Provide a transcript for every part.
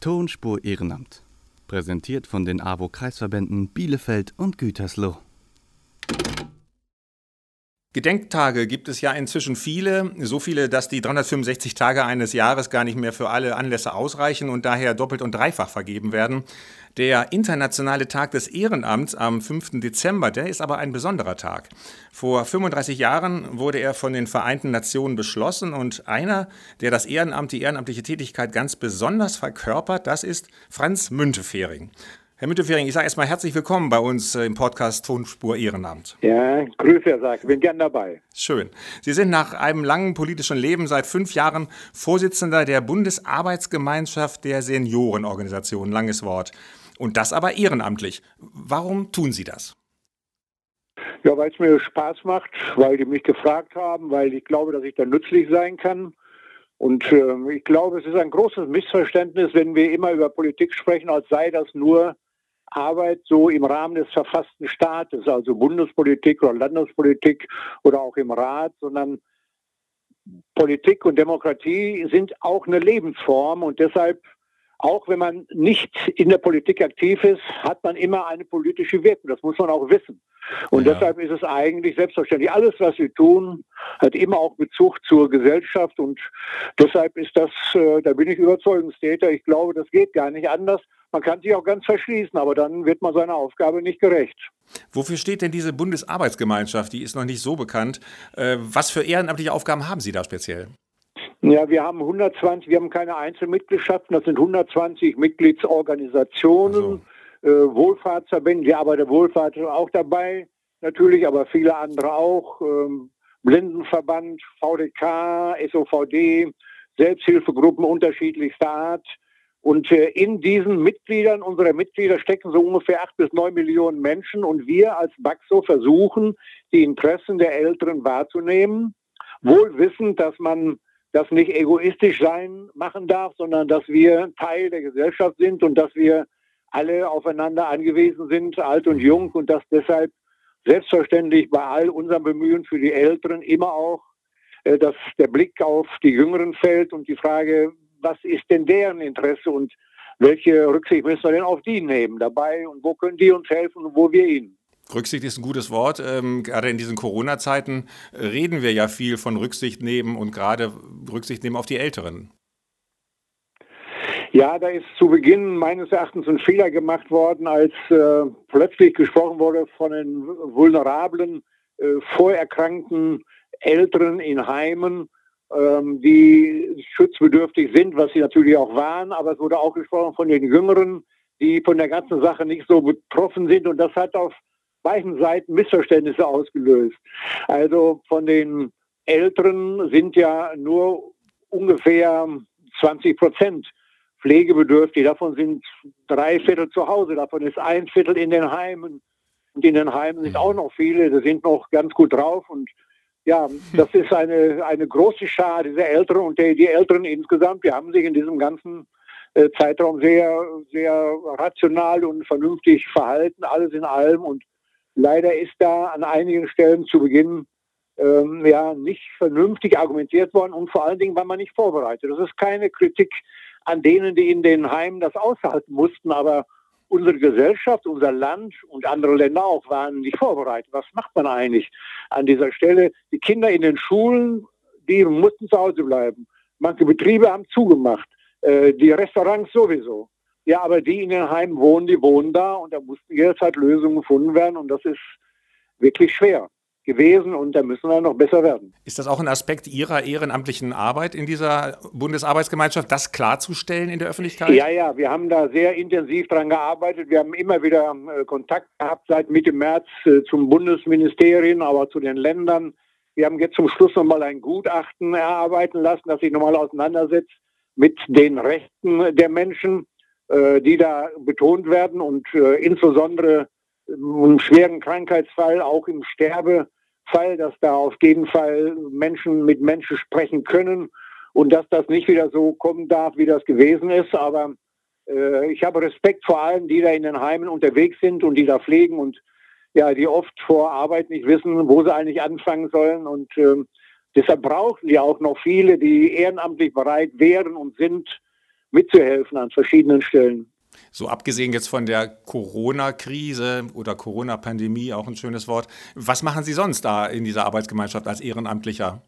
Tonspur Ehrenamt. Präsentiert von den AWO-Kreisverbänden Bielefeld und Gütersloh. Gedenktage gibt es ja inzwischen viele, so viele, dass die 365 Tage eines Jahres gar nicht mehr für alle Anlässe ausreichen und daher doppelt und dreifach vergeben werden. Der internationale Tag des Ehrenamts am 5. Dezember, der ist aber ein besonderer Tag. Vor 35 Jahren wurde er von den Vereinten Nationen beschlossen und einer, der das Ehrenamt, die ehrenamtliche Tätigkeit ganz besonders verkörpert, das ist Franz Müntefering. Herr Müntefering, ich sage erstmal herzlich willkommen bei uns äh, im Podcast Tonspur Ehrenamt. Ja, Grüße, Herr Sack, bin gern dabei. Schön. Sie sind nach einem langen politischen Leben seit fünf Jahren Vorsitzender der Bundesarbeitsgemeinschaft der Seniorenorganisation, langes Wort. Und das aber ehrenamtlich. Warum tun Sie das? Ja, weil es mir Spaß macht, weil die mich gefragt haben, weil ich glaube, dass ich da nützlich sein kann. Und äh, ich glaube, es ist ein großes Missverständnis, wenn wir immer über Politik sprechen, als sei das nur Arbeit so im Rahmen des verfassten Staates, also Bundespolitik oder Landespolitik oder auch im Rat, sondern Politik und Demokratie sind auch eine Lebensform und deshalb auch wenn man nicht in der Politik aktiv ist, hat man immer eine politische Wirkung. Das muss man auch wissen. Und ja. deshalb ist es eigentlich selbstverständlich. Alles, was wir tun, hat immer auch Bezug zur Gesellschaft. Und deshalb ist das, äh, da bin ich Überzeugungstäter. Ich glaube, das geht gar nicht anders. Man kann sich auch ganz verschließen, aber dann wird man seiner Aufgabe nicht gerecht. Wofür steht denn diese Bundesarbeitsgemeinschaft? Die ist noch nicht so bekannt. Äh, was für ehrenamtliche Aufgaben haben Sie da speziell? Ja, wir haben 120, wir haben keine Einzelmitgliedschaften, das sind 120 Mitgliedsorganisationen, so. äh, Wohlfahrtsverbände, die Arbeiterwohlfahrt ist auch dabei, natürlich, aber viele andere auch, ähm, Blindenverband, VDK, SOVD, Selbsthilfegruppen unterschiedlichster Art. Und äh, in diesen Mitgliedern, unsere Mitglieder stecken so ungefähr acht bis neun Millionen Menschen und wir als BAXO versuchen, die Interessen der Älteren wahrzunehmen, wohl wissend, dass man das nicht egoistisch sein machen darf, sondern dass wir Teil der Gesellschaft sind und dass wir alle aufeinander angewiesen sind, alt und jung, und dass deshalb selbstverständlich bei all unserem Bemühen für die Älteren immer auch äh, dass der Blick auf die Jüngeren fällt und die Frage, was ist denn deren Interesse und welche Rücksicht müssen wir denn auf die nehmen dabei und wo können die uns helfen und wo wir ihnen. Rücksicht ist ein gutes Wort. Ähm, gerade in diesen Corona-Zeiten reden wir ja viel von Rücksicht nehmen und gerade Rücksicht nehmen auf die Älteren. Ja, da ist zu Beginn meines Erachtens ein Fehler gemacht worden, als äh, plötzlich gesprochen wurde von den vulnerablen, äh, vorerkrankten Älteren in Heimen, ähm, die schutzbedürftig sind, was sie natürlich auch waren. Aber es wurde auch gesprochen von den Jüngeren, die von der ganzen Sache nicht so betroffen sind. Und das hat auf beiden Seiten Missverständnisse ausgelöst. Also von den Älteren sind ja nur ungefähr 20 Prozent pflegebedürftig. Davon sind drei Viertel zu Hause, davon ist ein Viertel in den Heimen. Und in den Heimen sind auch noch viele, die sind noch ganz gut drauf. Und ja, das ist eine, eine große Schar dieser Älteren und die, die Älteren insgesamt, die haben sich in diesem ganzen äh, Zeitraum sehr, sehr rational und vernünftig verhalten, alles in allem. Und Leider ist da an einigen Stellen zu Beginn ähm, ja nicht vernünftig argumentiert worden und vor allen Dingen war man nicht vorbereitet. Das ist keine Kritik an denen, die in den Heimen das aushalten mussten, aber unsere Gesellschaft, unser Land und andere Länder auch waren nicht vorbereitet. Was macht man eigentlich an dieser Stelle? Die Kinder in den Schulen, die mussten zu Hause bleiben. Manche Betriebe haben zugemacht, äh, die Restaurants sowieso. Ja, aber die in den Heimen wohnen, die wohnen da und da mussten jederzeit Lösungen gefunden werden und das ist wirklich schwer gewesen und da müssen wir noch besser werden. Ist das auch ein Aspekt Ihrer ehrenamtlichen Arbeit in dieser Bundesarbeitsgemeinschaft, das klarzustellen in der Öffentlichkeit? Ja, ja, wir haben da sehr intensiv daran gearbeitet. Wir haben immer wieder äh, Kontakt gehabt seit Mitte März äh, zum Bundesministerien, aber zu den Ländern. Wir haben jetzt zum Schluss nochmal ein Gutachten erarbeiten lassen, das sich nochmal auseinandersetzt mit den Rechten der Menschen die da betont werden und äh, insbesondere im schweren Krankheitsfall, auch im Sterbefall, dass da auf jeden Fall Menschen mit Menschen sprechen können und dass das nicht wieder so kommen darf, wie das gewesen ist. Aber äh, ich habe Respekt vor allen, die da in den Heimen unterwegs sind und die da pflegen und ja, die oft vor Arbeit nicht wissen, wo sie eigentlich anfangen sollen. Und äh, deshalb brauchen die auch noch viele, die ehrenamtlich bereit wären und sind, mitzuhelfen an verschiedenen Stellen. So abgesehen jetzt von der Corona-Krise oder Corona-Pandemie, auch ein schönes Wort. Was machen Sie sonst da in dieser Arbeitsgemeinschaft als Ehrenamtlicher?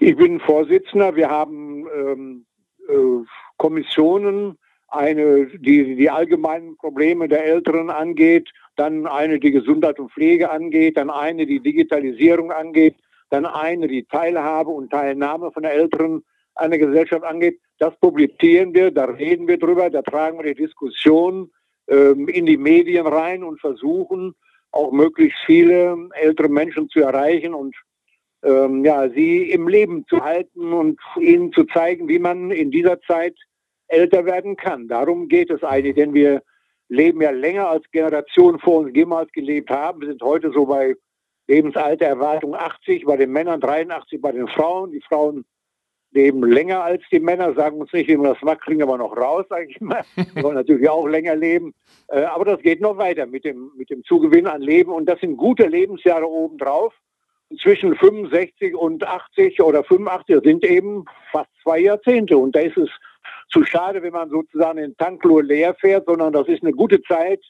Ich bin Vorsitzender. Wir haben ähm, äh, Kommissionen, eine, die die allgemeinen Probleme der Älteren angeht, dann eine, die Gesundheit und Pflege angeht, dann eine, die Digitalisierung angeht, dann eine, die Teilhabe und Teilnahme von der Älteren an der Gesellschaft angeht. Das publizieren wir, da reden wir drüber, da tragen wir die Diskussion ähm, in die Medien rein und versuchen auch möglichst viele ältere Menschen zu erreichen und ähm, ja, sie im Leben zu halten und ihnen zu zeigen, wie man in dieser Zeit älter werden kann. Darum geht es eigentlich, denn wir leben ja länger als Generationen vor uns jemals gelebt haben. Wir sind heute so bei Lebensaltererwartung 80, bei den Männern 83, bei den Frauen. Die Frauen leben länger als die Männer, sagen uns nicht, wie man das macht, kriegen aber noch raus, sage ich mal. Wir wollen natürlich auch länger leben. Äh, aber das geht noch weiter mit dem, mit dem Zugewinn an Leben. Und das sind gute Lebensjahre obendrauf. Zwischen 65 und 80 oder 85 sind eben fast zwei Jahrzehnte. Und da ist es zu schade, wenn man sozusagen den Tank nur leer fährt, sondern das ist eine gute Zeit,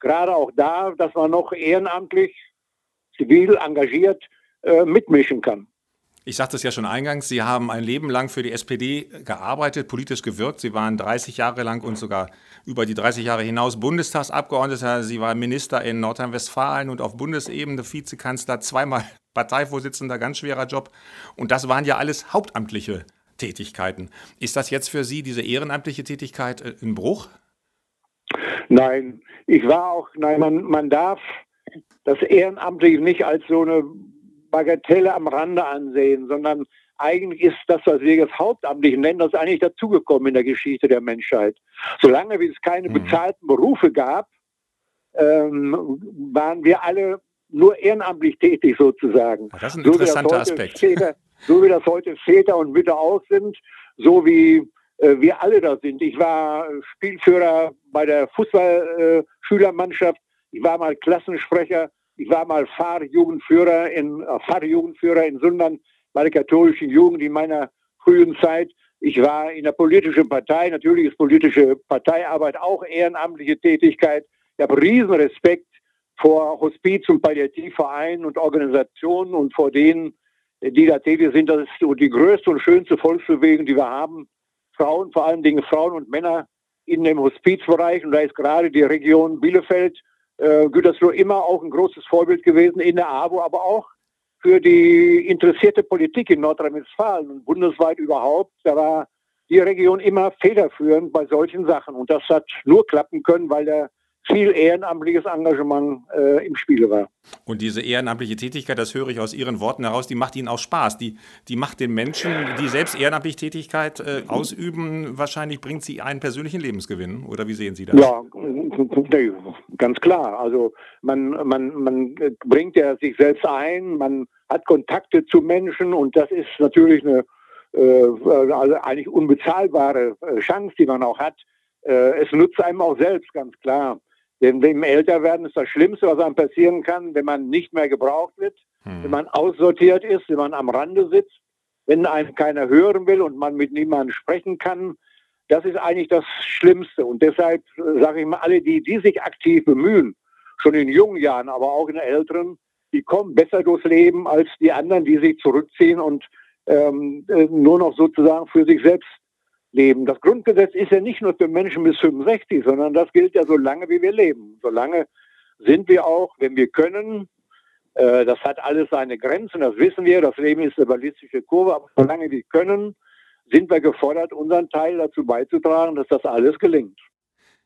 gerade auch da, dass man noch ehrenamtlich, zivil engagiert äh, mitmischen kann. Ich sagte es ja schon eingangs, Sie haben ein Leben lang für die SPD gearbeitet, politisch gewirkt. Sie waren 30 Jahre lang und sogar über die 30 Jahre hinaus Bundestagsabgeordneter. Sie waren Minister in Nordrhein-Westfalen und auf Bundesebene Vizekanzler, zweimal Parteivorsitzender, ganz schwerer Job. Und das waren ja alles hauptamtliche Tätigkeiten. Ist das jetzt für Sie, diese ehrenamtliche Tätigkeit, äh, ein Bruch? Nein, ich war auch, nein, man, man darf das Ehrenamtliche nicht als so eine Bagatelle am Rande ansehen, sondern eigentlich ist das, was wir jetzt hauptamtlich nennen, das eigentlich dazugekommen in der Geschichte der Menschheit. Solange es keine mhm. bezahlten Berufe gab, ähm, waren wir alle nur ehrenamtlich tätig sozusagen. Das ist ein interessanter so Aspekt. Väter, so wie das heute Väter und Mütter auch sind, so wie äh, wir alle da sind. Ich war Spielführer bei der Fußballschülermannschaft, äh, ich war mal Klassensprecher ich war mal Fahrjugendführer in, äh, Fahrjugendführer in Sundern bei der katholischen Jugend in meiner frühen Zeit. Ich war in der politischen Partei. Natürlich ist politische Parteiarbeit auch ehrenamtliche Tätigkeit. Ich habe riesen Respekt vor Hospiz- und Palliativvereinen und Organisationen und vor denen, die da tätig sind. Das ist die größte und schönste Volksbewegung, die wir haben. Frauen, vor allen Dingen Frauen und Männer in dem Hospizbereich. Und da ist gerade die Region Bielefeld äh, Gütersloh immer auch ein großes Vorbild gewesen in der AWO, aber auch für die interessierte Politik in Nordrhein-Westfalen und bundesweit überhaupt. Da war die Region immer federführend bei solchen Sachen. Und das hat nur klappen können, weil der viel ehrenamtliches Engagement äh, im Spiele war. Und diese ehrenamtliche Tätigkeit, das höre ich aus Ihren Worten heraus, die macht Ihnen auch Spaß. Die, die macht den Menschen, die selbst ehrenamtliche Tätigkeit äh, ausüben, wahrscheinlich bringt sie einen persönlichen Lebensgewinn. Oder wie sehen Sie das? Ja, ganz klar. Also man, man, man bringt ja sich selbst ein, man hat Kontakte zu Menschen und das ist natürlich eine äh, also eigentlich unbezahlbare äh, Chance, die man auch hat. Äh, es nutzt einem auch selbst, ganz klar. Denn im Älterwerden ist das Schlimmste, was einem passieren kann, wenn man nicht mehr gebraucht wird, hm. wenn man aussortiert ist, wenn man am Rande sitzt, wenn einen keiner hören will und man mit niemandem sprechen kann. Das ist eigentlich das Schlimmste. Und deshalb sage ich mal, alle, die, die sich aktiv bemühen, schon in jungen Jahren, aber auch in älteren, die kommen besser durchs Leben als die anderen, die sich zurückziehen und ähm, äh, nur noch sozusagen für sich selbst leben. Das Grundgesetz ist ja nicht nur für Menschen bis 65, sondern das gilt ja so lange, wie wir leben. Solange sind wir auch, wenn wir können, äh, das hat alles seine Grenzen, das wissen wir, das Leben ist eine ballistische Kurve, aber solange wir können, sind wir gefordert, unseren Teil dazu beizutragen, dass das alles gelingt.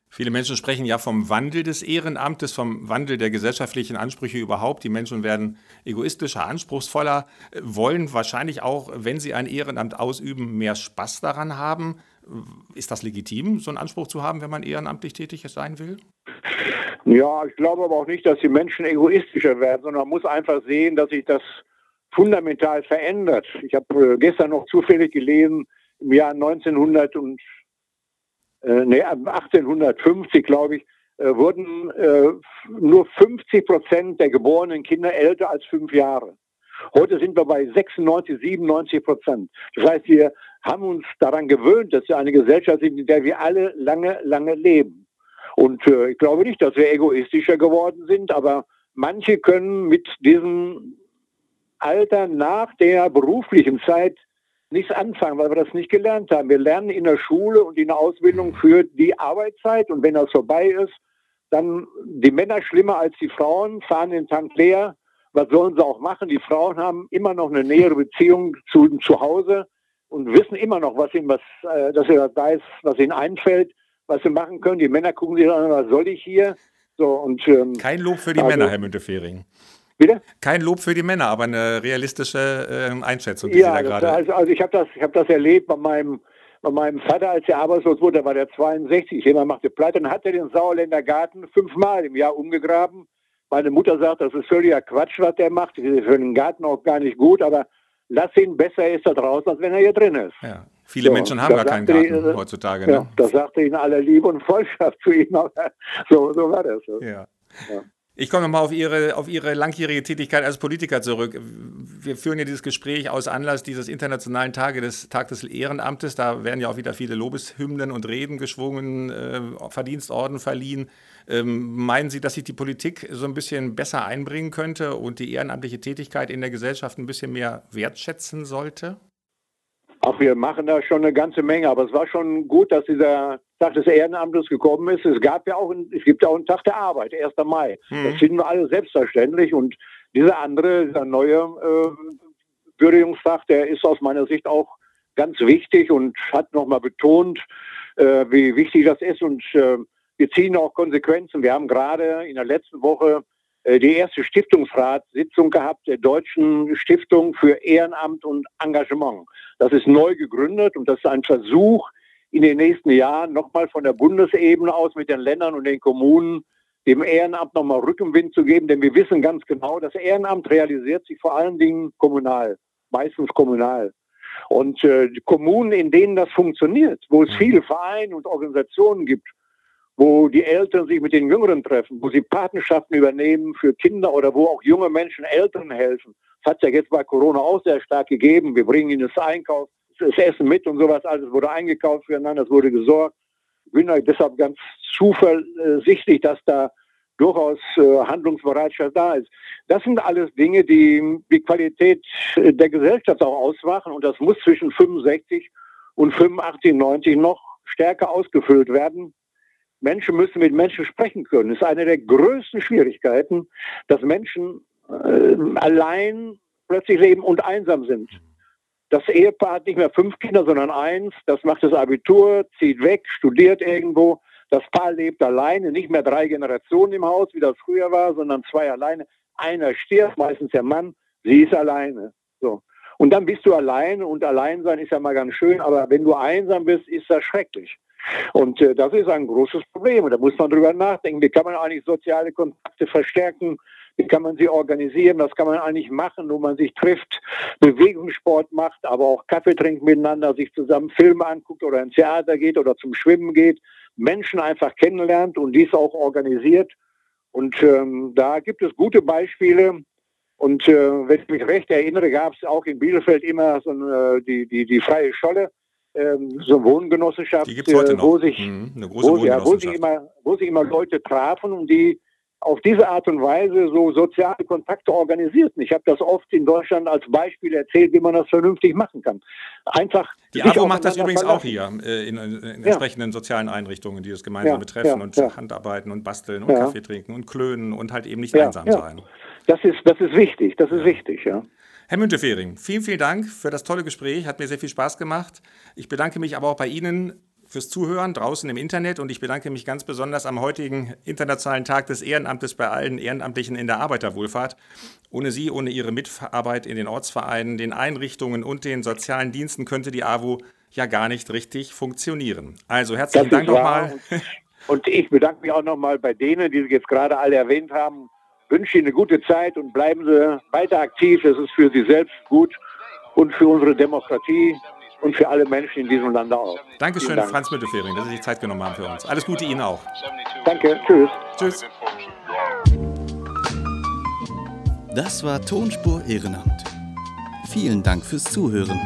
Viele Menschen sprechen ja vom Wandel des Ehrenamtes, vom Wandel der gesellschaftlichen Ansprüche überhaupt. Die Menschen werden egoistischer, anspruchsvoller, wollen wahrscheinlich auch, wenn sie ein Ehrenamt ausüben, mehr Spaß daran haben. Ist das legitim, so einen Anspruch zu haben, wenn man ehrenamtlich tätig sein will? Ja, ich glaube aber auch nicht, dass die Menschen egoistischer werden, sondern man muss einfach sehen, dass sich das fundamental verändert. Ich habe äh, gestern noch zufällig gelesen, im Jahr 1900 und äh, nee, 1850, glaube ich, äh, wurden äh, nur 50 Prozent der geborenen Kinder älter als fünf Jahre. Heute sind wir bei 96, 97 Prozent. Das heißt, wir haben uns daran gewöhnt, dass wir eine Gesellschaft sind, in der wir alle lange, lange leben. Und äh, ich glaube nicht, dass wir egoistischer geworden sind, aber manche können mit diesem Alter nach der beruflichen Zeit nichts anfangen, weil wir das nicht gelernt haben. Wir lernen in der Schule und in der Ausbildung für die Arbeitszeit und wenn das vorbei ist, dann die Männer schlimmer als die Frauen, fahren den Tank leer. Was sollen sie auch machen? Die Frauen haben immer noch eine nähere Beziehung zu, zu Hause und wissen immer noch, was ihnen was, äh, dass er weiß, was ihnen einfällt, was sie machen können. Die Männer gucken sich an, was soll ich hier? So, und, ähm, Kein Lob für die also, Männer, Herr Müntefering. Bitte? Kein Lob für die Männer, aber eine realistische äh, Einschätzung, die ja, Sie da gerade. Also, also ich habe das, hab das erlebt bei meinem, bei meinem Vater, als er arbeitslos wurde, da war der 62, jemand machte pleite, dann hat er den Sauerländer Garten fünfmal im Jahr umgegraben. Meine Mutter sagt, das ist völliger Quatsch, was der macht. Das ist für den Garten auch gar nicht gut, aber lass ihn besser ist da draußen, als wenn er hier drin ist. Ja. Viele so, Menschen haben gar keinen Garten die, heutzutage. Ja, ne? Das sagte ihnen alle Liebe und Vollschaft zu ihm. so, so war das. Ja. ja. Ich komme nochmal auf Ihre, auf Ihre langjährige Tätigkeit als Politiker zurück. Wir führen ja dieses Gespräch aus Anlass dieses internationalen Tage des Tag des Ehrenamtes. Da werden ja auch wieder viele Lobeshymnen und Reden geschwungen, äh, Verdienstorden verliehen. Ähm, meinen Sie, dass sich die Politik so ein bisschen besser einbringen könnte und die ehrenamtliche Tätigkeit in der Gesellschaft ein bisschen mehr wertschätzen sollte? Ach, wir machen da schon eine ganze Menge, aber es war schon gut, dass dieser Tag des Ehrenamtes gekommen ist. Es gab ja auch, es gibt ja auch einen Tag der Arbeit, 1. Mai. Mhm. Das finden wir alle selbstverständlich und dieser andere, dieser neue äh, Würdigungstag, der ist aus meiner Sicht auch ganz wichtig und hat nochmal betont, äh, wie wichtig das ist und äh, wir ziehen auch Konsequenzen. Wir haben gerade in der letzten Woche äh, die erste Stiftungsratssitzung gehabt der Deutschen Stiftung für Ehrenamt und Engagement. Das ist neu gegründet und das ist ein Versuch, in den nächsten Jahren nochmal von der Bundesebene aus mit den Ländern und den Kommunen dem Ehrenamt nochmal Rückenwind zu geben, denn wir wissen ganz genau, das Ehrenamt realisiert sich vor allen Dingen kommunal, meistens kommunal. Und äh, die Kommunen, in denen das funktioniert, wo es mhm. viele Vereine und Organisationen gibt, wo die Eltern sich mit den Jüngeren treffen, wo sie Patenschaften übernehmen für Kinder oder wo auch junge Menschen Eltern helfen. Das hat ja jetzt bei Corona auch sehr stark gegeben. Wir bringen ihnen das Einkauf, das Essen mit und sowas. Alles wurde eingekauft füreinander, es wurde gesorgt. Ich bin deshalb ganz zuversichtlich, dass da durchaus äh, Handlungsbereitschaft da ist. Das sind alles Dinge, die die Qualität der Gesellschaft auch ausmachen und das muss zwischen 65 und 85, 90 noch stärker ausgefüllt werden. Menschen müssen mit Menschen sprechen können. Das ist eine der größten Schwierigkeiten, dass Menschen äh, allein plötzlich leben und einsam sind. Das Ehepaar hat nicht mehr fünf Kinder, sondern eins. Das macht das Abitur, zieht weg, studiert irgendwo. Das Paar lebt alleine, nicht mehr drei Generationen im Haus, wie das früher war, sondern zwei alleine. Einer stirbt, meistens der Mann, sie ist alleine. So. Und dann bist du alleine und allein sein ist ja mal ganz schön, aber wenn du einsam bist, ist das schrecklich. Und äh, das ist ein großes Problem. Und da muss man drüber nachdenken, wie kann man eigentlich soziale Kontakte verstärken, wie kann man sie organisieren, was kann man eigentlich machen, wo man sich trifft, Bewegungssport macht, aber auch Kaffee trinkt miteinander, sich zusammen Filme anguckt oder ins Theater geht oder zum Schwimmen geht, Menschen einfach kennenlernt und dies auch organisiert. Und ähm, da gibt es gute Beispiele. Und äh, wenn ich mich recht erinnere, gab es auch in Bielefeld immer so eine, die, die, die freie Scholle ähm, so eine Wohngenossenschaft, die heute äh, wo sich, mhm, eine große wo, ja, wo, sich immer, wo sich immer Leute trafen und die auf diese Art und Weise so soziale Kontakte organisierten. Ich habe das oft in Deutschland als Beispiel erzählt, wie man das vernünftig machen kann. Einfach. Die AWO macht das übrigens auch hier äh, in, in, in entsprechenden ja. sozialen Einrichtungen, die das gemeinsam ja, betreffen ja, und Handarbeiten und basteln und Kaffee trinken und klönen und halt eben nicht einsam sein. Das ist, das ist wichtig, das ist wichtig, ja. Herr Müntefering, vielen, vielen Dank für das tolle Gespräch. Hat mir sehr viel Spaß gemacht. Ich bedanke mich aber auch bei Ihnen fürs Zuhören draußen im Internet und ich bedanke mich ganz besonders am heutigen Internationalen Tag des Ehrenamtes bei allen Ehrenamtlichen in der Arbeiterwohlfahrt. Ohne Sie, ohne Ihre Mitarbeit in den Ortsvereinen, den Einrichtungen und den sozialen Diensten könnte die AWO ja gar nicht richtig funktionieren. Also herzlichen Dank nochmal. Und ich bedanke mich auch nochmal bei denen, die Sie jetzt gerade alle erwähnt haben, wünsche Ihnen eine gute Zeit und bleiben Sie weiter aktiv. Das ist für Sie selbst gut und für unsere Demokratie und für alle Menschen in diesem Land auch. Dankeschön, Dank. Franz Müntefering, dass Sie sich Zeit genommen haben für uns. Alles Gute Ihnen auch. Danke, tschüss. Tschüss. Das war Tonspur Ehrenamt. Vielen Dank fürs Zuhören.